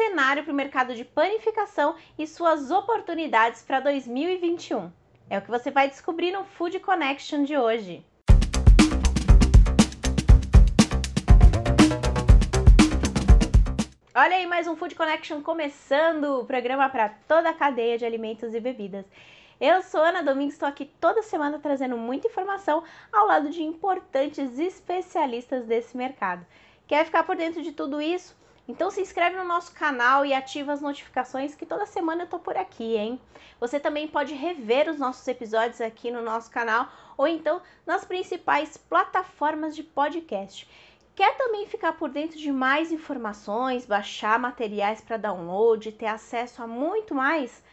cenário para o mercado de panificação e suas oportunidades para 2021. É o que você vai descobrir no Food Connection de hoje. Olha aí mais um Food Connection começando, o programa para toda a cadeia de alimentos e bebidas. Eu sou Ana Domingues, estou aqui toda semana trazendo muita informação ao lado de importantes especialistas desse mercado. Quer ficar por dentro de tudo isso? Então se inscreve no nosso canal e ativa as notificações que toda semana eu tô por aqui, hein? Você também pode rever os nossos episódios aqui no nosso canal ou então nas principais plataformas de podcast. Quer também ficar por dentro de mais informações, baixar materiais para download, ter acesso a muito mais?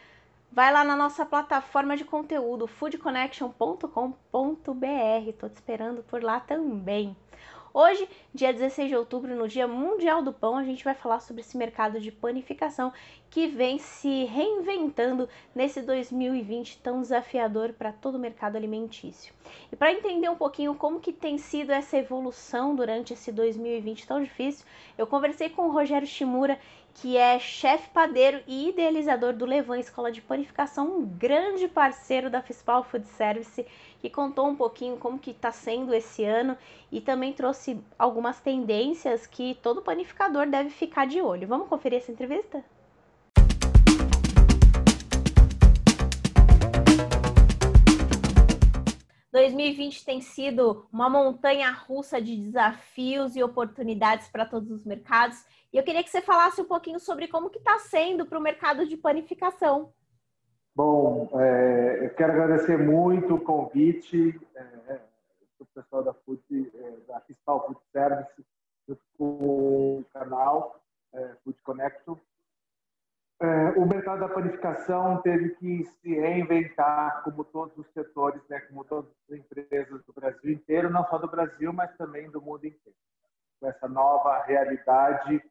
Vai lá na nossa plataforma de conteúdo foodconnection.com.br. Tô te esperando por lá também. Hoje, dia 16 de outubro, no Dia Mundial do Pão, a gente vai falar sobre esse mercado de panificação que vem se reinventando nesse 2020 tão desafiador para todo o mercado alimentício. E para entender um pouquinho como que tem sido essa evolução durante esse 2020 tão difícil, eu conversei com o Rogério Shimura, que é chefe padeiro e idealizador do Levan Escola de Panificação, um grande parceiro da Fispal Food Service, que contou um pouquinho como que está sendo esse ano e também trouxe algumas tendências que todo panificador deve ficar de olho. Vamos conferir essa entrevista? 2020 tem sido uma montanha russa de desafios e oportunidades para todos os mercados. E eu queria que você falasse um pouquinho sobre como que está sendo para o mercado de panificação. Bom, é, eu quero agradecer muito o convite é, do pessoal da Food, é, da Fiscal Food Service, com o canal é, Food Connection. É, o mercado da panificação teve que se reinventar, como todos os setores, né, como todas as empresas do Brasil inteiro, não só do Brasil, mas também do mundo inteiro. Com essa nova realidade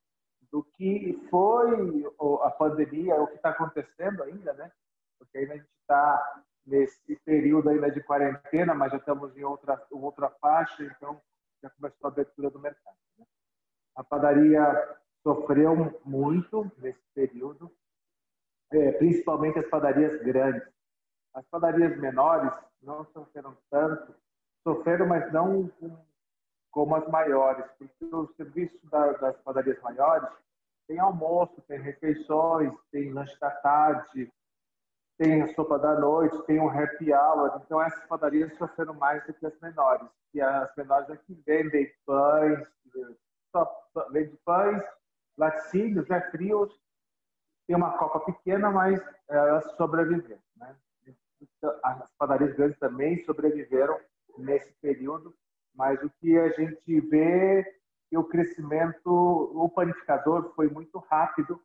do que foi a pandemia, o que está acontecendo ainda, né? Porque ainda a gente está nesse período ainda de quarentena, mas já estamos em outra outra faixa, então já começou a abertura do mercado. Né? A padaria sofreu muito nesse período, é, principalmente as padarias grandes. As padarias menores não sofreram tanto, sofreram, mas não como as maiores, porque o serviço da, das padarias maiores tem almoço, tem refeições, tem lanche da tarde, tem a sopa da noite, tem um happy hour. Então, essas padarias sofreram mais do que as menores. E as menores aqui vendem pães, vendem pães, laticínios, né, frios. Tem uma copa pequena, mas elas sobreviveram. Né? As padarias grandes também sobreviveram nesse período, mas o que a gente vê que o crescimento, o panificador foi muito rápido,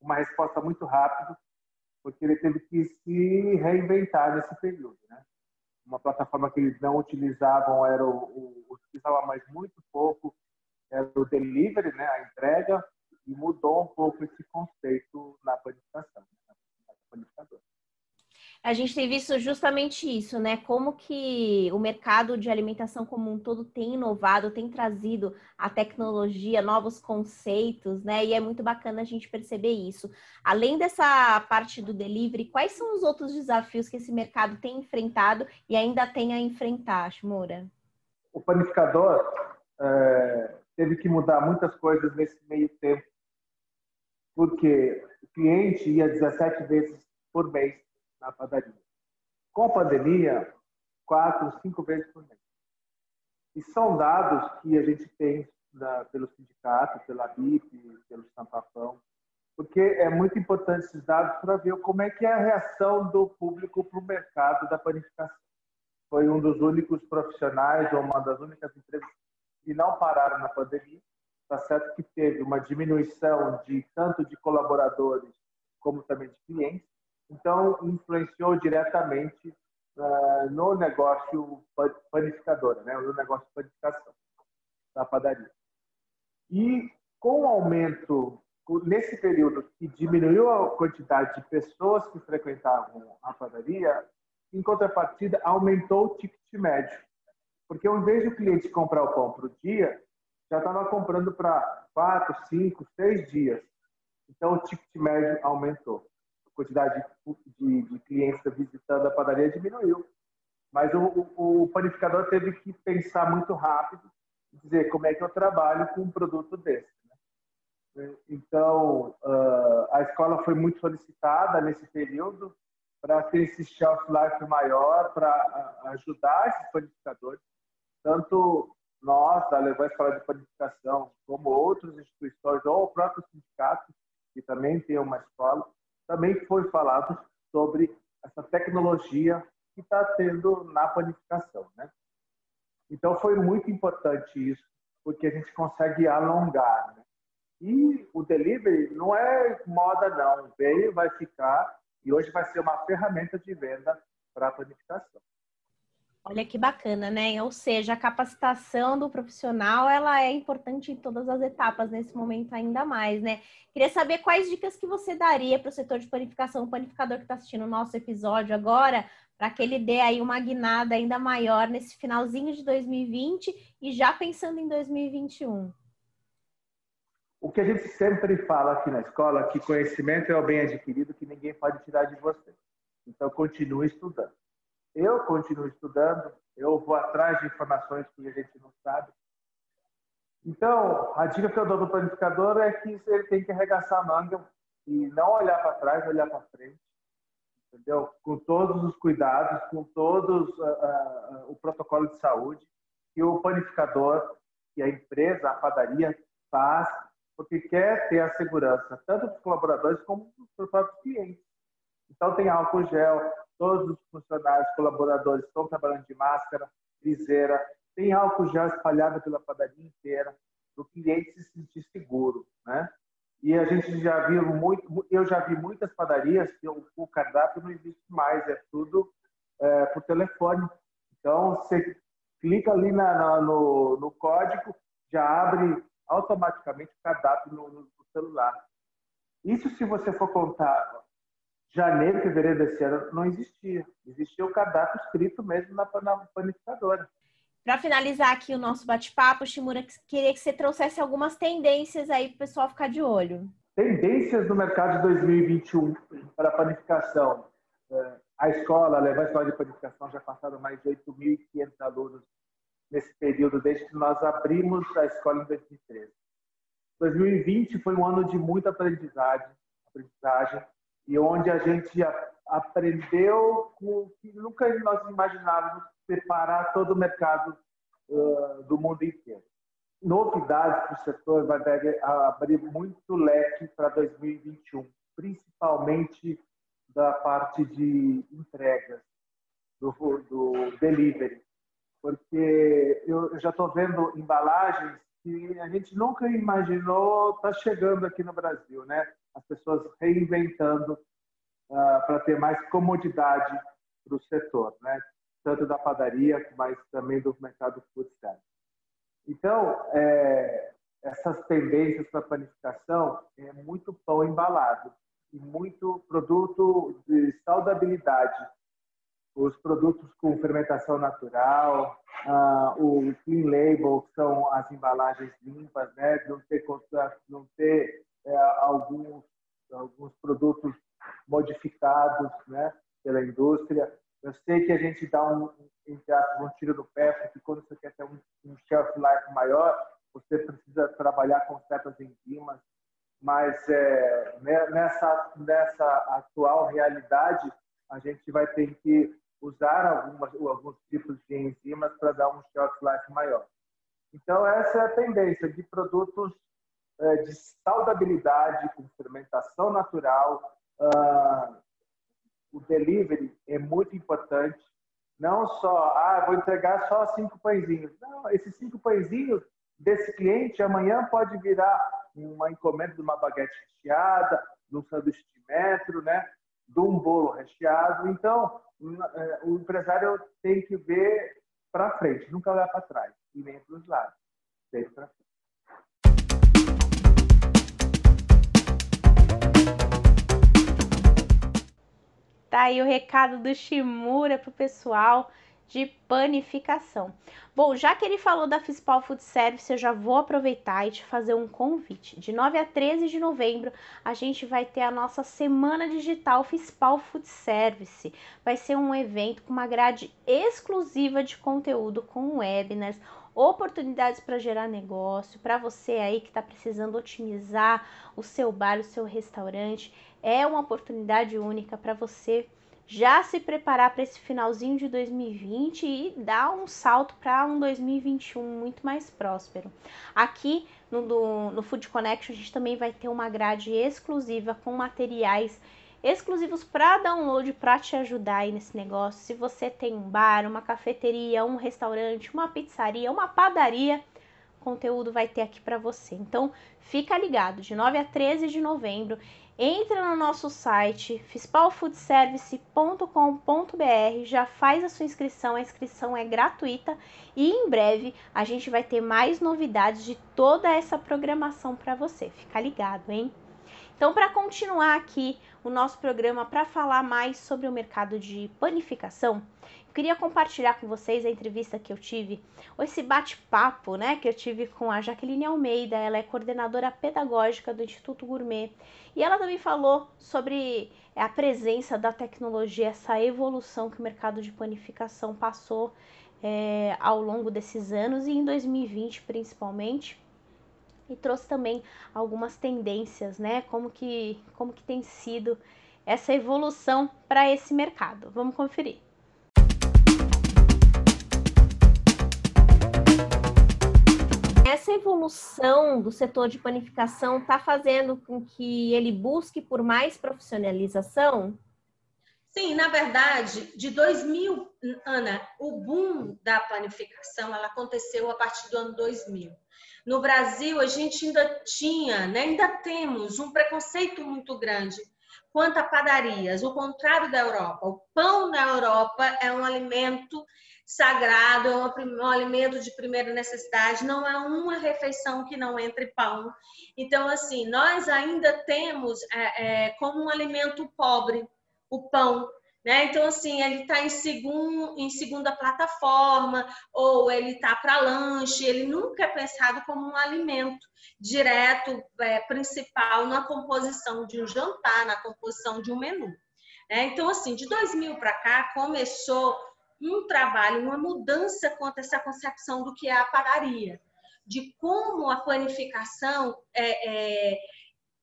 uma resposta muito rápida, porque ele teve que se reinventar nesse período. Né? Uma plataforma que eles não utilizavam era o, o utilizava mais muito pouco era o delivery, né, a entrega, e mudou um pouco esse conceito na panificação, né, na a gente tem visto justamente isso, né? Como que o mercado de alimentação como um todo tem inovado, tem trazido a tecnologia, novos conceitos, né? E é muito bacana a gente perceber isso. Além dessa parte do delivery, quais são os outros desafios que esse mercado tem enfrentado e ainda tem a enfrentar, Shimura? O panificador é, teve que mudar muitas coisas nesse meio tempo, porque o cliente ia 17 vezes por mês na padaria. Com a pandemia, quatro, cinco vezes por mês. E são dados que a gente tem da, pelo sindicato, pela BIP, pelo Sampafão, porque é muito importante esses dados para ver como é que é a reação do público para o mercado da panificação. Foi um dos únicos profissionais, ou uma das únicas empresas que não pararam na pandemia. Está certo que teve uma diminuição de tanto de colaboradores como também de clientes, então, influenciou diretamente uh, no negócio panificador, né? no negócio de panificação da padaria. E com o aumento, nesse período que diminuiu a quantidade de pessoas que frequentavam a padaria, em contrapartida, aumentou o ticket médio. Porque ao invés do cliente comprar o pão para o dia, já estava comprando para quatro, cinco, seis dias. Então, o ticket médio aumentou. Quantidade de, de clientes visitando a padaria diminuiu. Mas o, o, o, panificador teve que pensar muito rápido e dizer como é que eu trabalho com um produto desse. Né? Então, uh, a escola foi muito solicitada nesse período para ter esse shelf life maior, para ajudar esses panificadores, tanto nós, da Levan Escola de Panificação, como outras instituições, ou o próprio sindicato, que também tem uma escola, também foi falado sobre essa tecnologia que está tendo na panificação. Né? Então, foi muito importante isso, porque a gente consegue alongar. Né? E o delivery não é moda, não. Veio, vai ficar, e hoje vai ser uma ferramenta de venda para a panificação. Olha que bacana, né? Ou seja, a capacitação do profissional ela é importante em todas as etapas nesse momento ainda mais, né? Queria saber quais dicas que você daria para o setor de panificação, o panificador que está assistindo o nosso episódio agora, para que ele dê aí uma guinada ainda maior nesse finalzinho de 2020 e já pensando em 2021. O que a gente sempre fala aqui na escola, que conhecimento é o bem adquirido que ninguém pode tirar de você. Então, continue estudando. Eu continuo estudando, eu vou atrás de informações que a gente não sabe. Então, a dica que eu dou do planificador é que ele tem que arregaçar a manga e não olhar para trás, olhar para frente, entendeu? Com todos os cuidados, com todos uh, uh, o protocolo de saúde que o panificador, que a empresa, a padaria faz, porque quer ter a segurança tanto dos colaboradores como dos próprios clientes. Então, tem álcool gel, todos os funcionários, colaboradores estão trabalhando de máscara, viseira, tem álcool gel espalhado pela padaria inteira, para o cliente se sentir seguro, né? E a gente já viu muito, eu já vi muitas padarias que o, o cardápio não existe mais, é tudo é, por telefone. Então, você clica ali na, na, no, no, código, já abre automaticamente o cardápio no, no celular. Isso se você for contar janeiro, fevereiro desse ano não existia. Existia o cadastro escrito mesmo na, na panificadora. Para finalizar aqui o nosso bate-papo, Shimura, queria que você trouxesse algumas tendências aí para o pessoal ficar de olho. Tendências no mercado de 2021 para a panificação. É, a escola, a Levar Escola de Panificação, já passaram mais de 8.500 alunos nesse período, desde que nós abrimos a escola em 2013. 2020 foi um ano de muita aprendizagem, aprendizagem e onde a gente aprendeu com que nunca nós imaginávamos preparar todo o mercado uh, do mundo inteiro. Novidades para o setor vai abrir muito leque para 2021, principalmente da parte de entregas, do, do delivery, porque eu, eu já estou vendo embalagens que a gente nunca imaginou tá chegando aqui no Brasil, né? As pessoas reinventando uh, para ter mais comodidade para o setor, né? tanto da padaria, mas também do mercado food. Então, é, essas tendências para panificação é muito pão embalado e muito produto de saudabilidade. Os produtos com fermentação natural, uh, o clean label, que são as embalagens limpas, né? não ter, não ter é, alguns, alguns produtos modificados né, pela indústria. Eu sei que a gente dá um, um tiro no pé, porque quando você quer ter um, um shelf life maior, você precisa trabalhar com certas enzimas, mas é, né, nessa, nessa atual realidade, a gente vai ter que usar algumas, alguns tipos de enzimas para dar um shelf life maior. Então, essa é a tendência de produtos de saudabilidade, com fermentação natural. Uh, o delivery é muito importante. Não só, ah, vou entregar só cinco pãezinhos. Não, esses cinco pãezinhos desse cliente amanhã pode virar uma encomenda de uma baguete recheada, de um sanduíche de metro, né? de um bolo recheado. Então, é, o empresário tem que ver para frente, nunca olhar para trás e nem para os lados, sempre para frente. Tá aí o recado do Shimura pro pessoal. de panificação. Bom, já que ele falou da Fispal Food Service, eu já vou aproveitar e te fazer um convite. De 9 a 13 de novembro, a gente vai ter a nossa Semana Digital Fispal Food Service. Vai ser um evento com uma grade exclusiva de conteúdo com webinars, oportunidades para gerar negócio, para você aí que está precisando otimizar o seu bar, o seu restaurante. É uma oportunidade única para você já se preparar para esse finalzinho de 2020 e dar um salto para um 2021 muito mais próspero. Aqui no, do, no Food Connection a gente também vai ter uma grade exclusiva com materiais exclusivos para download para te ajudar aí nesse negócio. Se você tem um bar, uma cafeteria, um restaurante, uma pizzaria, uma padaria, conteúdo vai ter aqui para você. Então, fica ligado, de 9 a 13 de novembro, entra no nosso site fispalfoodservice.com.br, já faz a sua inscrição, a inscrição é gratuita e em breve a gente vai ter mais novidades de toda essa programação para você. Fica ligado, hein? Então, para continuar aqui o nosso programa para falar mais sobre o mercado de panificação, eu queria compartilhar com vocês a entrevista que eu tive, ou esse bate-papo, né, que eu tive com a Jaqueline Almeida, ela é coordenadora pedagógica do Instituto Gourmet, e ela também falou sobre a presença da tecnologia, essa evolução que o mercado de panificação passou é, ao longo desses anos e em 2020 principalmente e trouxe também algumas tendências, né? Como que, como que tem sido essa evolução para esse mercado. Vamos conferir. Essa evolução do setor de panificação está fazendo com que ele busque por mais profissionalização? Sim, na verdade, de 2000, Ana, o boom da panificação ela aconteceu a partir do ano 2000. No Brasil, a gente ainda tinha, né, ainda temos um preconceito muito grande quanto a padarias, o contrário da Europa. O pão na Europa é um alimento sagrado, é um, alimento de primeira necessidade, não é uma refeição que não entre pão. Então, assim, nós ainda temos é, é, como um alimento pobre o pão. Né? Então, assim, ele está em, em segunda plataforma, ou ele está para lanche, ele nunca é pensado como um alimento direto, é, principal, na composição de um jantar, na composição de um menu. Né? Então, assim, de 2000 para cá, começou um trabalho, uma mudança quanto a essa concepção do que é a padaria, de como a planificação é, é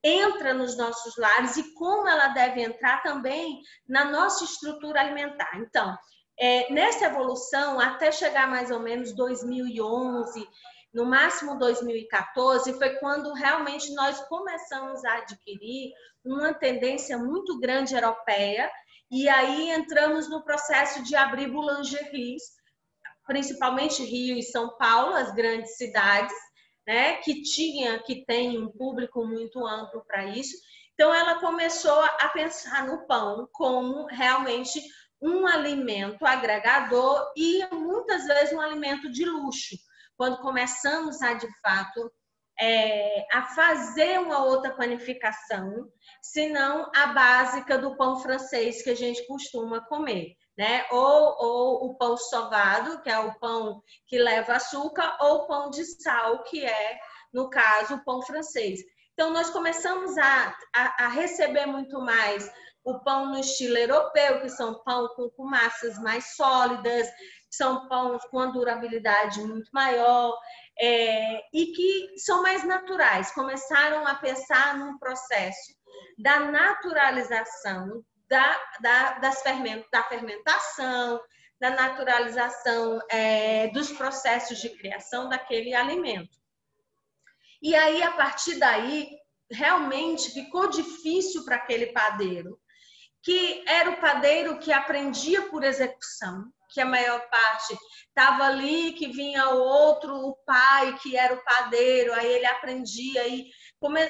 entra nos nossos lares e como ela deve entrar também na nossa estrutura alimentar. Então, é, nessa evolução, até chegar mais ou menos 2011, no máximo 2014, foi quando realmente nós começamos a adquirir uma tendência muito grande europeia, e aí entramos no processo de abrir boulangeries, principalmente Rio e São Paulo, as grandes cidades, né, que tinha, que tem um público muito amplo para isso. Então, ela começou a pensar no pão como realmente um alimento agregador e muitas vezes um alimento de luxo. Quando começamos a, de fato, é, a fazer uma outra panificação, senão a básica do pão francês que a gente costuma comer né? Ou, ou o pão sovado, que é o pão que leva açúcar, ou o pão de sal, que é, no caso, o pão francês. Então, nós começamos a, a, a receber muito mais o pão no estilo europeu, que são pão com, com massas mais sólidas, são pães com uma durabilidade muito maior é, e que são mais naturais. Começaram a pensar num processo da naturalização da, da, das ferment, da fermentação, da naturalização é, dos processos de criação daquele alimento. E aí, a partir daí, realmente ficou difícil para aquele padeiro, que era o padeiro que aprendia por execução, que a maior parte estava ali, que vinha o outro, o pai, que era o padeiro, aí ele aprendia e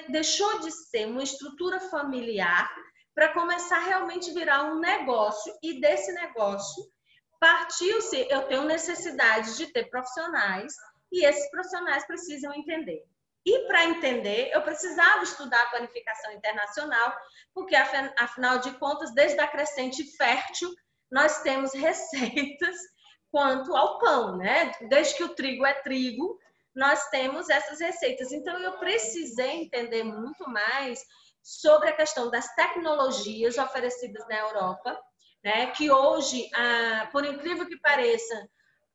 deixou de ser uma estrutura familiar para começar realmente virar um negócio. E desse negócio partiu-se, eu tenho necessidade de ter profissionais e esses profissionais precisam entender. E para entender, eu precisava estudar a planificação internacional, porque afinal de contas, desde a crescente fértil, nós temos receitas quanto ao pão, né? Desde que o trigo é trigo, nós temos essas receitas. Então, eu precisei entender muito mais sobre a questão das tecnologias oferecidas na Europa, né? Que hoje, ah, por incrível que pareça,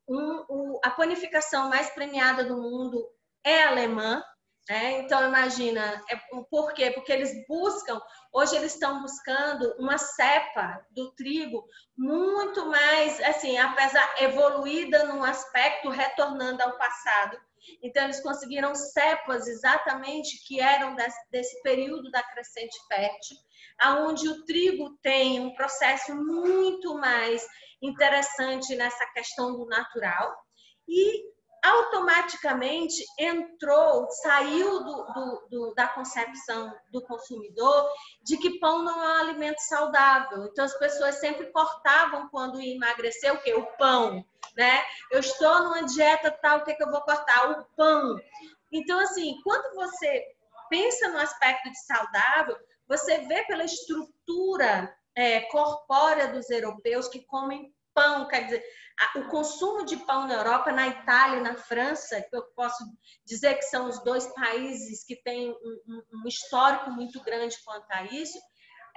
um, um, a panificação mais premiada do mundo é alemã, né? Então, imagina, é, por quê? Porque eles buscam, hoje eles estão buscando uma cepa do trigo muito mais, assim, apesar evoluída num aspecto, retornando ao passado. Então, eles conseguiram cepas exatamente que eram desse, desse período da crescente fértil, aonde o trigo tem um processo muito mais interessante nessa questão do natural. E automaticamente entrou, saiu do, do, do, da concepção do consumidor de que pão não é um alimento saudável. Então as pessoas sempre cortavam quando ia emagrecer o que? O pão, né? Eu estou numa dieta tal, o que, que eu vou cortar? O pão. Então assim, quando você pensa no aspecto de saudável, você vê pela estrutura é, corpórea dos europeus que comem pão, quer dizer, o consumo de pão na Europa, na Itália e na França, que eu posso dizer que são os dois países que têm um, um histórico muito grande quanto a isso,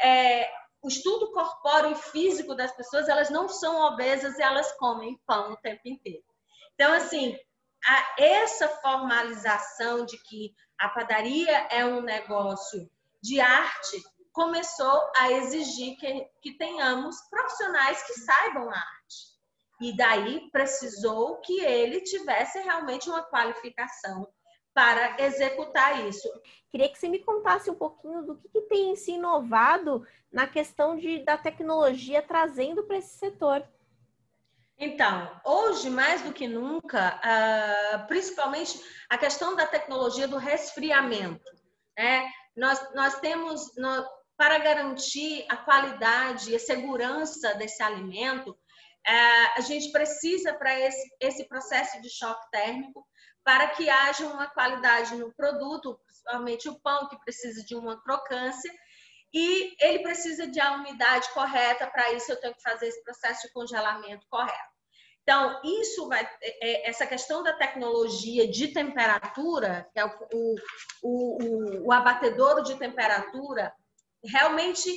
é, o estudo corpóreo e físico das pessoas, elas não são obesas e elas comem pão o tempo inteiro. Então, assim, essa formalização de que a padaria é um negócio de arte começou a exigir que, que tenhamos profissionais que saibam a arte. E daí precisou que ele tivesse realmente uma qualificação para executar isso. Queria que você me contasse um pouquinho do que, que tem se inovado na questão de, da tecnologia trazendo para esse setor. Então, hoje, mais do que nunca, uh, principalmente a questão da tecnologia do resfriamento. Né? Nós, nós temos, nós, para garantir a qualidade e a segurança desse alimento, é, a gente precisa para esse, esse processo de choque térmico para que haja uma qualidade no produto, principalmente o pão, que precisa de uma crocância, e ele precisa de a umidade correta, para isso eu tenho que fazer esse processo de congelamento correto. Então, isso vai, é, essa questão da tecnologia de temperatura, que é o, o, o, o abatedouro de temperatura, realmente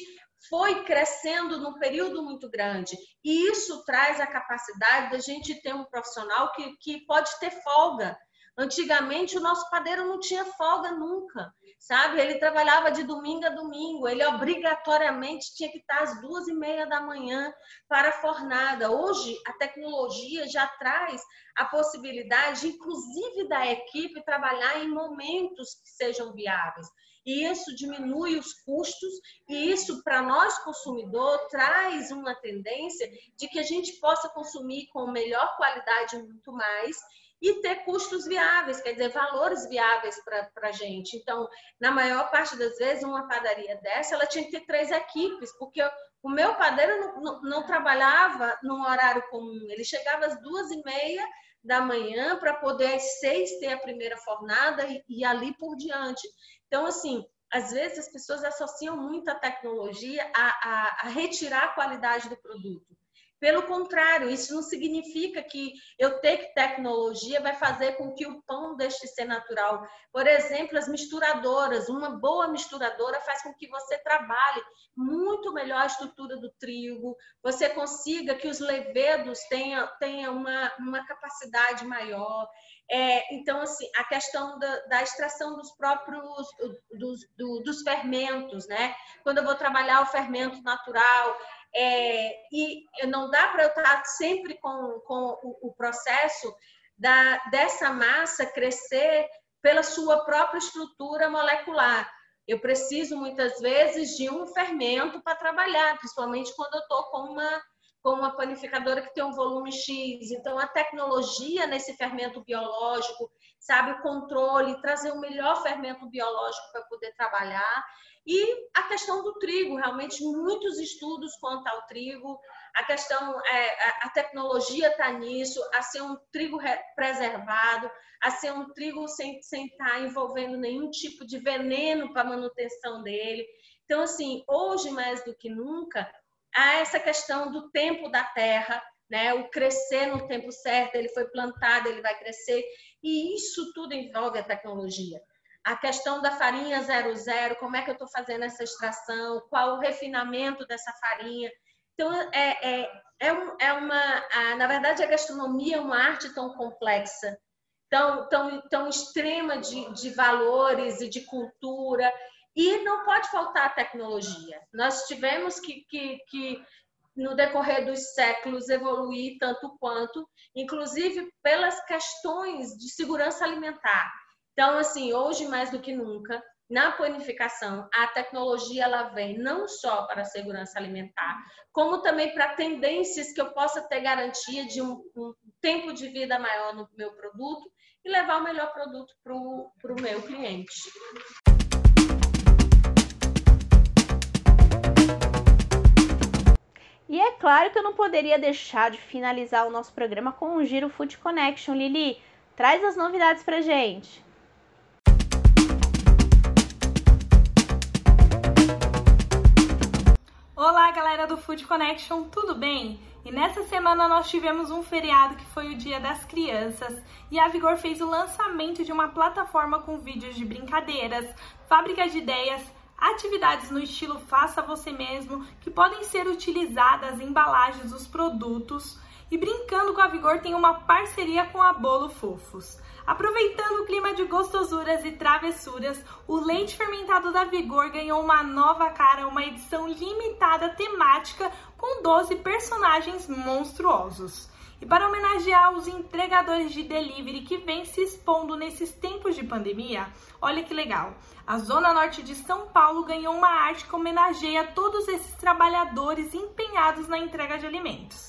foi crescendo num período muito grande. E isso traz a capacidade da gente ter um profissional que, que pode ter folga. Antigamente, o nosso padeiro não tinha folga nunca, sabe? Ele trabalhava de domingo a domingo, ele obrigatoriamente tinha que estar às duas e meia da manhã para a fornada. Hoje, a tecnologia já traz a possibilidade, inclusive, da equipe trabalhar em momentos que sejam viáveis e isso diminui os custos e isso para nós consumidor traz uma tendência de que a gente possa consumir com melhor qualidade muito mais e ter custos viáveis, quer dizer, valores viáveis para a gente. Então, na maior parte das vezes, uma padaria dessa, ela tinha que ter três equipes, porque o meu padeiro não, não, não trabalhava num horário comum, ele chegava às duas e meia da manhã para poder às seis ter a primeira fornada e, e ali por diante. Então, assim, às vezes as pessoas associam muito a tecnologia a, a, a, retirar a qualidade do produto. Pelo contrário, isso não significa que eu ter tecnologia vai fazer com que o pão deixe de ser natural. Por exemplo, as misturadoras, uma boa misturadora faz com que você trabalhe muito melhor a estrutura do trigo, você consiga que os levedos tenham, tenham uma, uma capacidade maior. É, então, assim, a questão da, da extração dos próprios dos, do, dos fermentos, né? Quando eu vou trabalhar o fermento natural, é, e não dá para eu estar sempre com, com o, o processo da, dessa massa crescer pela sua própria estrutura molecular. Eu preciso muitas vezes de um fermento para trabalhar, principalmente quando eu estou com uma com uma panificadora que tem um volume X. Então, a tecnologia nesse fermento biológico, sabe, o controle, trazer o melhor fermento biológico para poder trabalhar. E a questão do trigo, realmente muitos estudos quanto ao trigo, a questão, é, a tecnologia está nisso, a ser um trigo preservado, a ser um trigo sem, sem estar tá envolvendo nenhum tipo de veneno para manutenção dele. Então, assim, hoje mais do que nunca, a essa questão do tempo da terra, né? O crescer no tempo certo, ele foi plantado, ele vai crescer, e isso tudo envolve a tecnologia. A questão da farinha 00, como é que eu estou fazendo essa extração, qual o refinamento dessa farinha. Então, é, é, é, é uma. A, na verdade, a gastronomia é uma arte tão complexa, tão, tão, tão extrema de, de valores e de cultura, e não pode faltar a tecnologia. Nós tivemos que, que, que no decorrer dos séculos, evoluir tanto quanto, inclusive pelas questões de segurança alimentar. Então, assim, hoje mais do que nunca, na panificação, a tecnologia ela vem não só para a segurança alimentar, como também para tendências que eu possa ter garantia de um, um tempo de vida maior no meu produto e levar o melhor produto para o meu cliente. E é claro que eu não poderia deixar de finalizar o nosso programa com um Giro Food Connection. Lili, traz as novidades pra gente. Olá, galera do Food Connection, tudo bem? E nessa semana nós tivemos um feriado que foi o Dia das Crianças e a Vigor fez o lançamento de uma plataforma com vídeos de brincadeiras, fábrica de ideias atividades no estilo faça você mesmo que podem ser utilizadas em embalagens dos produtos. E brincando com a Vigor tem uma parceria com a Bolo Fofos. Aproveitando o clima de gostosuras e travessuras, o leite fermentado da Vigor ganhou uma nova cara, uma edição limitada temática com 12 personagens monstruosos. E para homenagear os entregadores de delivery que vêm se expondo nesses tempos de pandemia, olha que legal. A Zona Norte de São Paulo ganhou uma arte que homenageia todos esses trabalhadores empenhados na entrega de alimentos.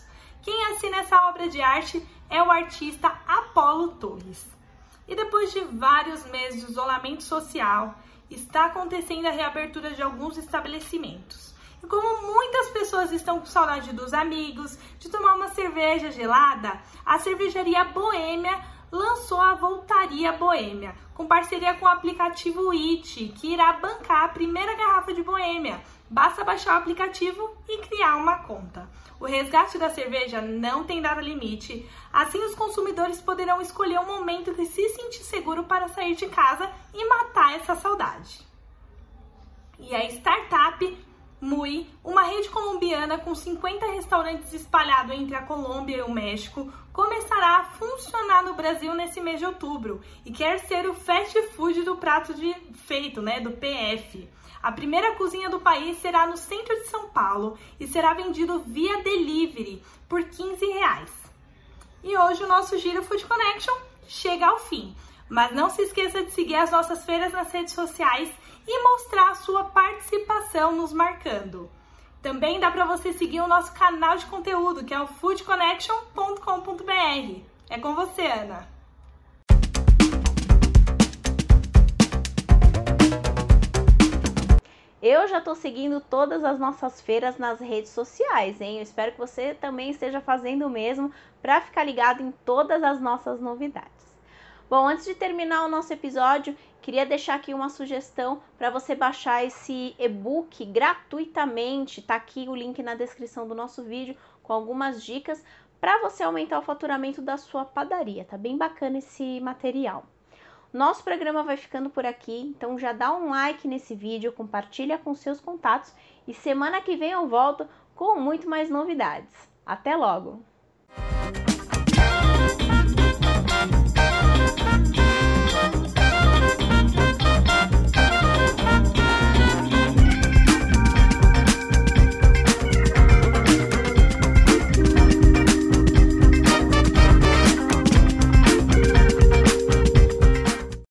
Quem assina essa obra de arte é o artista Apolo Torres. E depois de vários meses de isolamento social, está acontecendo a reabertura de alguns estabelecimentos. E como muitas pessoas estão com saudade dos amigos, de tomar uma cerveja gelada, a cervejaria Boêmia lançou a Voltaria Boêmia, com parceria com o aplicativo It, que irá bancar a primeira garrafa de Boêmia. Basta baixar o aplicativo e criar uma conta. O resgate da cerveja não tem data limite, assim os consumidores poderão escolher o momento que se sentir seguro para sair de casa e matar essa saudade. E a startup Mui, uma rede colombiana com 50 restaurantes espalhados entre a Colômbia e o México, começará a funcionar no Brasil nesse mês de outubro e quer ser o fast food do prato de feito, né, do PF. A primeira cozinha do país será no centro de São Paulo e será vendido via delivery por 15 reais. E hoje o nosso Giro Food Connection chega ao fim. Mas não se esqueça de seguir as nossas feiras nas redes sociais e mostrar a sua participação nos marcando. Também dá para você seguir o nosso canal de conteúdo, que é o foodconnection.com.br. É com você, Ana. Eu já estou seguindo todas as nossas feiras nas redes sociais, hein? Eu espero que você também esteja fazendo o mesmo para ficar ligado em todas as nossas novidades. Bom, antes de terminar o nosso episódio, queria deixar aqui uma sugestão para você baixar esse e-book gratuitamente. Tá aqui o link na descrição do nosso vídeo com algumas dicas para você aumentar o faturamento da sua padaria. Tá bem bacana esse material. Nosso programa vai ficando por aqui, então já dá um like nesse vídeo, compartilha com seus contatos e semana que vem eu volto com muito mais novidades. Até logo!